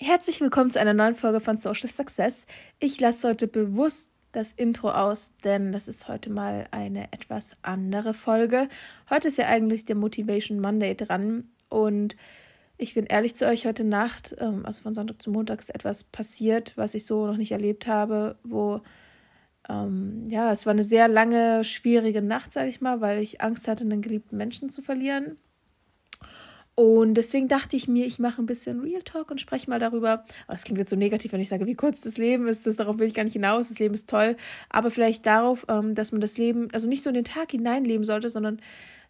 Herzlich willkommen zu einer neuen Folge von Social Success. Ich lasse heute bewusst das Intro aus, denn das ist heute mal eine etwas andere Folge. Heute ist ja eigentlich der Motivation Monday dran und ich bin ehrlich zu euch, heute Nacht, ähm, also von Sonntag zu Montag, ist etwas passiert, was ich so noch nicht erlebt habe, wo ähm, ja, es war eine sehr lange, schwierige Nacht, sage ich mal, weil ich Angst hatte, einen geliebten Menschen zu verlieren. Und deswegen dachte ich mir, ich mache ein bisschen Real Talk und spreche mal darüber. Aber es klingt jetzt so negativ, wenn ich sage, wie kurz das Leben ist. Das, darauf will ich gar nicht hinaus. Das Leben ist toll. Aber vielleicht darauf, ähm, dass man das Leben, also nicht so in den Tag hineinleben sollte, sondern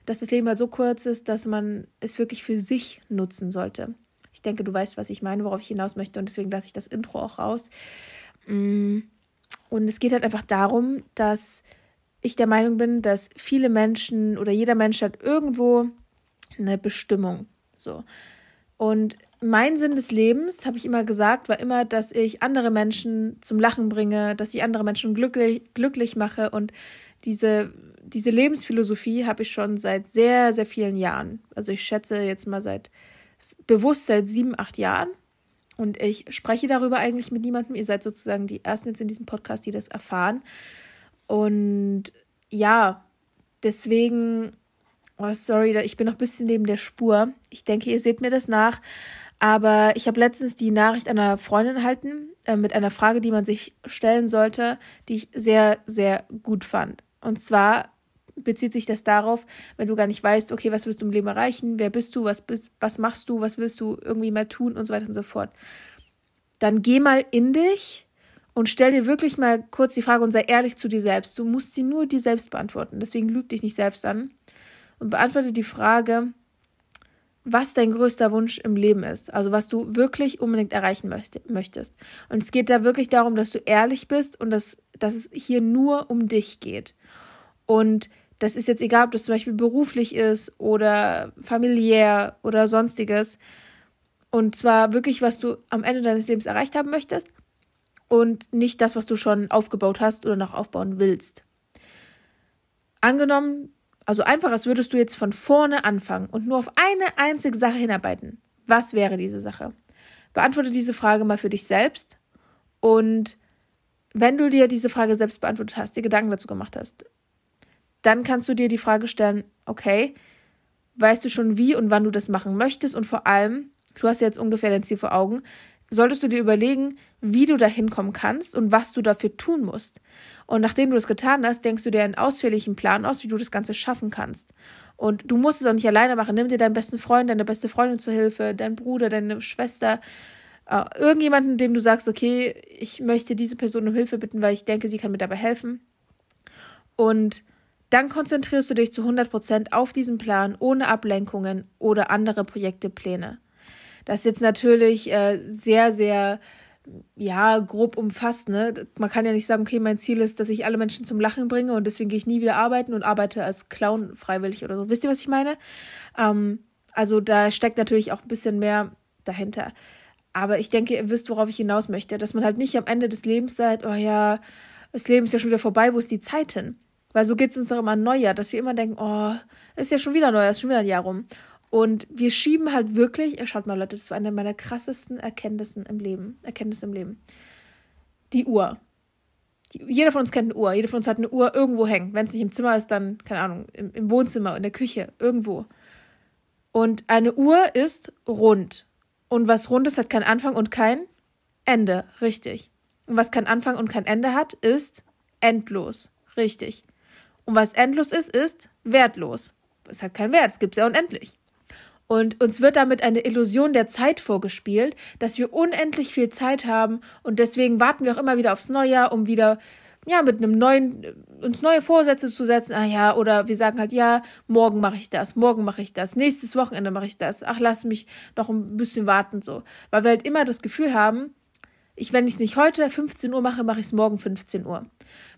dass das Leben halt so kurz ist, dass man es wirklich für sich nutzen sollte. Ich denke, du weißt, was ich meine, worauf ich hinaus möchte. Und deswegen lasse ich das Intro auch raus. Mm. Und es geht halt einfach darum, dass ich der Meinung bin, dass viele Menschen oder jeder Mensch hat irgendwo eine Bestimmung. So. Und mein Sinn des Lebens, habe ich immer gesagt, war immer, dass ich andere Menschen zum Lachen bringe, dass ich andere Menschen glücklich, glücklich mache. Und diese, diese Lebensphilosophie habe ich schon seit sehr, sehr vielen Jahren. Also ich schätze jetzt mal seit bewusst seit sieben, acht Jahren. Und ich spreche darüber eigentlich mit niemandem. Ihr seid sozusagen die Ersten jetzt in diesem Podcast, die das erfahren. Und ja, deswegen Oh, sorry, ich bin noch ein bisschen neben der Spur. Ich denke, ihr seht mir das nach. Aber ich habe letztens die Nachricht einer Freundin erhalten äh, mit einer Frage, die man sich stellen sollte, die ich sehr, sehr gut fand. Und zwar bezieht sich das darauf, wenn du gar nicht weißt, okay, was willst du im Leben erreichen, wer bist du, was bist, was machst du, was willst du irgendwie mal tun und so weiter und so fort. Dann geh mal in dich und stell dir wirklich mal kurz die Frage und sei ehrlich zu dir selbst. Du musst sie nur dir selbst beantworten. Deswegen lüg dich nicht selbst an und beantworte die Frage, was dein größter Wunsch im Leben ist, also was du wirklich unbedingt erreichen möchtest. Und es geht da wirklich darum, dass du ehrlich bist und dass, dass es hier nur um dich geht. Und das ist jetzt egal, ob das zum Beispiel beruflich ist oder familiär oder sonstiges. Und zwar wirklich, was du am Ende deines Lebens erreicht haben möchtest und nicht das, was du schon aufgebaut hast oder noch aufbauen willst. Angenommen, also einfach, als würdest du jetzt von vorne anfangen und nur auf eine einzige Sache hinarbeiten. Was wäre diese Sache? Beantworte diese Frage mal für dich selbst und wenn du dir diese Frage selbst beantwortet hast, dir Gedanken dazu gemacht hast, dann kannst du dir die Frage stellen, okay, weißt du schon wie und wann du das machen möchtest und vor allem, du hast jetzt ungefähr dein Ziel vor Augen, solltest du dir überlegen, wie du da hinkommen kannst und was du dafür tun musst. Und nachdem du das getan hast, denkst du dir einen ausführlichen Plan aus, wie du das Ganze schaffen kannst. Und du musst es auch nicht alleine machen. Nimm dir deinen besten Freund, deine beste Freundin zur Hilfe, deinen Bruder, deine Schwester, äh, irgendjemanden, dem du sagst, okay, ich möchte diese Person um Hilfe bitten, weil ich denke, sie kann mir dabei helfen. Und dann konzentrierst du dich zu 100% auf diesen Plan, ohne Ablenkungen oder andere Projekte, Pläne. Das ist jetzt natürlich äh, sehr, sehr ja, grob umfasst, ne? Man kann ja nicht sagen, okay, mein Ziel ist, dass ich alle Menschen zum Lachen bringe und deswegen gehe ich nie wieder arbeiten und arbeite als Clown freiwillig oder so. Wisst ihr, was ich meine? Ähm, also da steckt natürlich auch ein bisschen mehr dahinter. Aber ich denke, ihr wisst, worauf ich hinaus möchte, dass man halt nicht am Ende des Lebens sagt, oh ja, das Leben ist ja schon wieder vorbei, wo ist die Zeit hin? Weil so geht es uns doch immer Neujahr, dass wir immer denken, oh, ist ja schon wieder Neujahr, ist schon wieder ein Jahr rum. Und wir schieben halt wirklich, schaut mal Leute, das war eine meiner krassesten Erkenntnissen im Leben, Erkenntnisse im Leben. Die Uhr. Die, jeder von uns kennt eine Uhr, jeder von uns hat eine Uhr irgendwo hängen. Wenn es nicht im Zimmer ist, dann, keine Ahnung, im, im Wohnzimmer, in der Küche, irgendwo. Und eine Uhr ist rund. Und was rund ist, hat keinen Anfang und kein Ende. Richtig. Und was keinen Anfang und kein Ende hat, ist endlos. Richtig. Und was endlos ist, ist wertlos. Es hat keinen Wert, es gibt es ja unendlich. Und uns wird damit eine Illusion der Zeit vorgespielt, dass wir unendlich viel Zeit haben und deswegen warten wir auch immer wieder aufs Neujahr, um wieder ja mit einem neuen uns neue Vorsätze zu setzen. Ah ja, oder wir sagen halt ja, morgen mache ich das, morgen mache ich das, nächstes Wochenende mache ich das. Ach, lass mich noch ein bisschen warten so, weil wir halt immer das Gefühl haben, ich wenn ich es nicht heute 15 Uhr mache, mache ich es morgen 15 Uhr.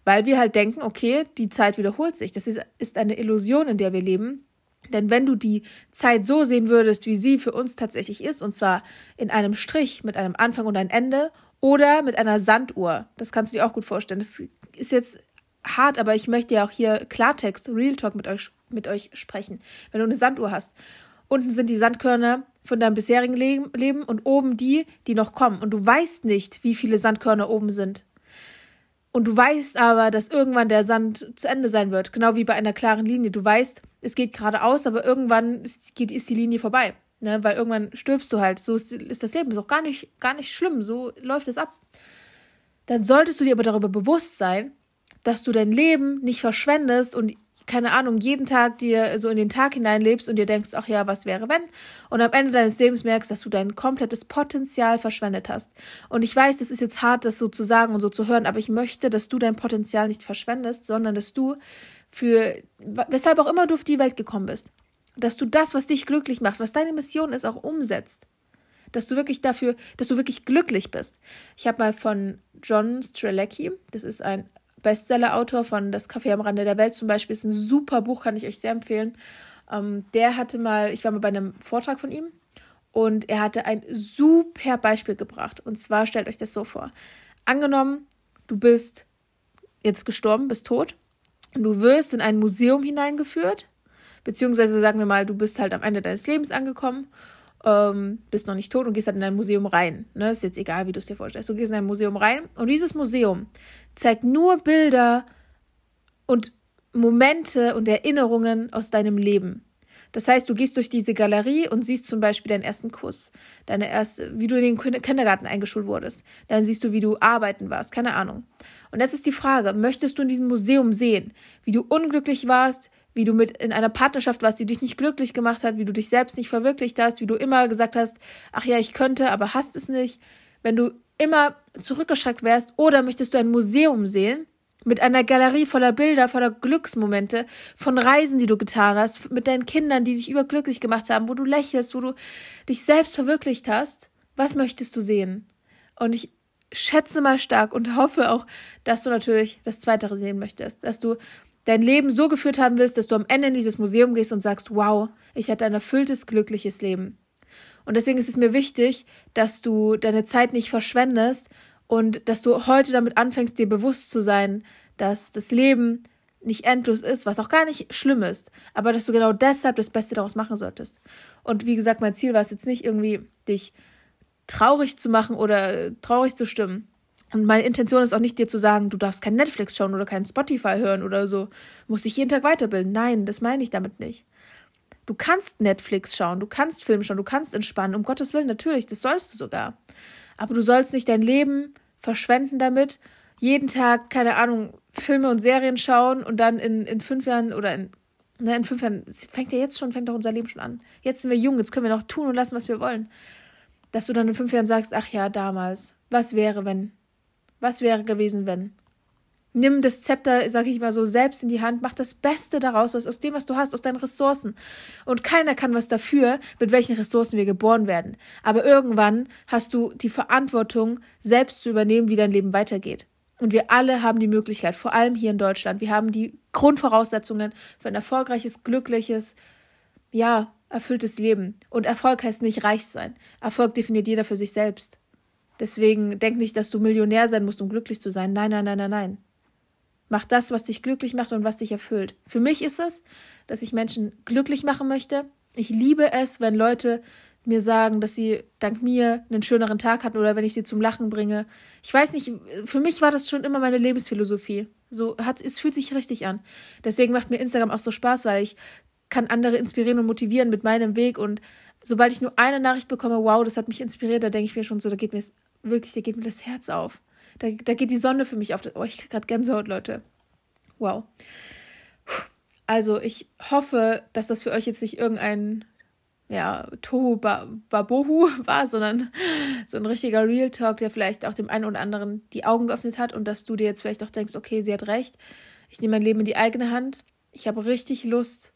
Weil wir halt denken, okay, die Zeit wiederholt sich. Das ist, ist eine Illusion, in der wir leben. Denn wenn du die Zeit so sehen würdest, wie sie für uns tatsächlich ist, und zwar in einem Strich mit einem Anfang und ein Ende oder mit einer Sanduhr, das kannst du dir auch gut vorstellen. Das ist jetzt hart, aber ich möchte ja auch hier Klartext, Real Talk mit euch, mit euch sprechen. Wenn du eine Sanduhr hast, unten sind die Sandkörner von deinem bisherigen Leben und oben die, die noch kommen. Und du weißt nicht, wie viele Sandkörner oben sind. Und du weißt aber, dass irgendwann der Sand zu Ende sein wird. Genau wie bei einer klaren Linie. Du weißt, es geht geradeaus, aber irgendwann ist, geht, ist die Linie vorbei. Ne? Weil irgendwann stirbst du halt. So ist, ist das Leben. Ist auch gar nicht, gar nicht schlimm. So läuft es ab. Dann solltest du dir aber darüber bewusst sein, dass du dein Leben nicht verschwendest und keine Ahnung, jeden Tag dir so in den Tag hineinlebst und dir denkst, ach ja, was wäre wenn? Und am Ende deines Lebens merkst, dass du dein komplettes Potenzial verschwendet hast. Und ich weiß, das ist jetzt hart, das so zu sagen und so zu hören, aber ich möchte, dass du dein Potenzial nicht verschwendest, sondern dass du für, weshalb auch immer du auf die Welt gekommen bist, dass du das, was dich glücklich macht, was deine Mission ist, auch umsetzt. Dass du wirklich dafür, dass du wirklich glücklich bist. Ich habe mal von John Strelecki, das ist ein Bestseller-Autor von Das Café am Rande der Welt zum Beispiel, ist ein super Buch, kann ich euch sehr empfehlen. Ähm, der hatte mal, ich war mal bei einem Vortrag von ihm und er hatte ein super Beispiel gebracht. Und zwar stellt euch das so vor. Angenommen, du bist jetzt gestorben, bist tot und du wirst in ein Museum hineingeführt, beziehungsweise sagen wir mal, du bist halt am Ende deines Lebens angekommen ähm, bist noch nicht tot und gehst halt in ein Museum rein. Ne? Ist jetzt egal, wie du es dir vorstellst. Du gehst in ein Museum rein und dieses Museum zeigt nur Bilder und Momente und Erinnerungen aus deinem Leben. Das heißt, du gehst durch diese Galerie und siehst zum Beispiel deinen ersten Kuss, deine erste, wie du in den Kindergarten eingeschult wurdest. Dann siehst du, wie du arbeiten warst, keine Ahnung. Und jetzt ist die Frage, möchtest du in diesem Museum sehen, wie du unglücklich warst, wie du mit in einer Partnerschaft warst, die dich nicht glücklich gemacht hat, wie du dich selbst nicht verwirklicht hast, wie du immer gesagt hast, ach ja, ich könnte, aber hast es nicht. Wenn du immer zurückgeschreckt wärst oder möchtest du ein Museum sehen mit einer Galerie voller Bilder, voller Glücksmomente, von Reisen, die du getan hast, mit deinen Kindern, die dich überglücklich gemacht haben, wo du lächelst, wo du dich selbst verwirklicht hast, was möchtest du sehen? Und ich schätze mal stark und hoffe auch, dass du natürlich das Zweite sehen möchtest, dass du dein Leben so geführt haben willst, dass du am Ende in dieses Museum gehst und sagst, wow, ich hatte ein erfülltes, glückliches Leben. Und deswegen ist es mir wichtig, dass du deine Zeit nicht verschwendest und dass du heute damit anfängst, dir bewusst zu sein, dass das Leben nicht endlos ist, was auch gar nicht schlimm ist, aber dass du genau deshalb das Beste daraus machen solltest. Und wie gesagt, mein Ziel war es jetzt nicht irgendwie, dich traurig zu machen oder traurig zu stimmen, und meine Intention ist auch nicht, dir zu sagen, du darfst kein Netflix schauen oder kein Spotify hören oder so. Musst dich jeden Tag weiterbilden. Nein, das meine ich damit nicht. Du kannst Netflix schauen, du kannst Film schauen, du kannst entspannen. Um Gottes Willen, natürlich, das sollst du sogar. Aber du sollst nicht dein Leben verschwenden damit, jeden Tag, keine Ahnung, Filme und Serien schauen und dann in, in fünf Jahren oder in, ne, in fünf Jahren, fängt ja jetzt schon, fängt doch unser Leben schon an. Jetzt sind wir jung, jetzt können wir noch tun und lassen, was wir wollen. Dass du dann in fünf Jahren sagst, ach ja, damals, was wäre, wenn was wäre gewesen, wenn? Nimm das Zepter, sag ich mal so, selbst in die Hand, mach das Beste daraus, was aus dem, was du hast, aus deinen Ressourcen. Und keiner kann was dafür, mit welchen Ressourcen wir geboren werden. Aber irgendwann hast du die Verantwortung, selbst zu übernehmen, wie dein Leben weitergeht. Und wir alle haben die Möglichkeit, vor allem hier in Deutschland, wir haben die Grundvoraussetzungen für ein erfolgreiches, glückliches, ja, erfülltes Leben. Und Erfolg heißt nicht reich sein. Erfolg definiert jeder für sich selbst. Deswegen denk nicht, dass du Millionär sein musst, um glücklich zu sein. Nein, nein, nein, nein, nein. Mach das, was dich glücklich macht und was dich erfüllt. Für mich ist es, dass ich Menschen glücklich machen möchte. Ich liebe es, wenn Leute mir sagen, dass sie dank mir einen schöneren Tag hatten oder wenn ich sie zum Lachen bringe. Ich weiß nicht, für mich war das schon immer meine Lebensphilosophie. So hat es fühlt sich richtig an. Deswegen macht mir Instagram auch so Spaß, weil ich kann andere inspirieren und motivieren mit meinem Weg und sobald ich nur eine Nachricht bekomme, wow, das hat mich inspiriert, da denke ich mir schon so, da geht mir wirklich, da geht mir das Herz auf. Da, da geht die Sonne für mich auf. Oh, ich kriege gerade Gänsehaut, Leute. Wow. Also, ich hoffe, dass das für euch jetzt nicht irgendein ja, Tohu Babohu war, sondern so ein richtiger Real Talk, der vielleicht auch dem einen oder anderen die Augen geöffnet hat und dass du dir jetzt vielleicht auch denkst, okay, sie hat recht, ich nehme mein Leben in die eigene Hand, ich habe richtig Lust,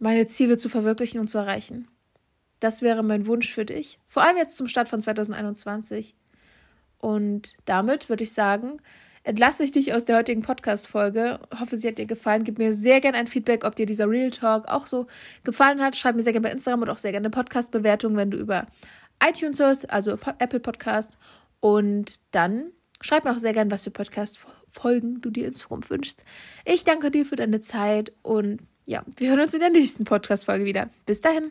meine Ziele zu verwirklichen und zu erreichen. Das wäre mein Wunsch für dich, vor allem jetzt zum Start von 2021. Und damit würde ich sagen, entlasse ich dich aus der heutigen Podcast-Folge. Hoffe, sie hat dir gefallen. Gib mir sehr gerne ein Feedback, ob dir dieser Real Talk auch so gefallen hat. Schreib mir sehr gerne bei Instagram und auch sehr gerne eine Podcast-Bewertung, wenn du über iTunes hörst, also Apple Podcast. Und dann schreib mir auch sehr gerne, was für Podcast-Folgen du dir in Zukunft wünschst. Ich danke dir für deine Zeit und ja, wir hören uns in der nächsten Podcast-Folge wieder. Bis dahin.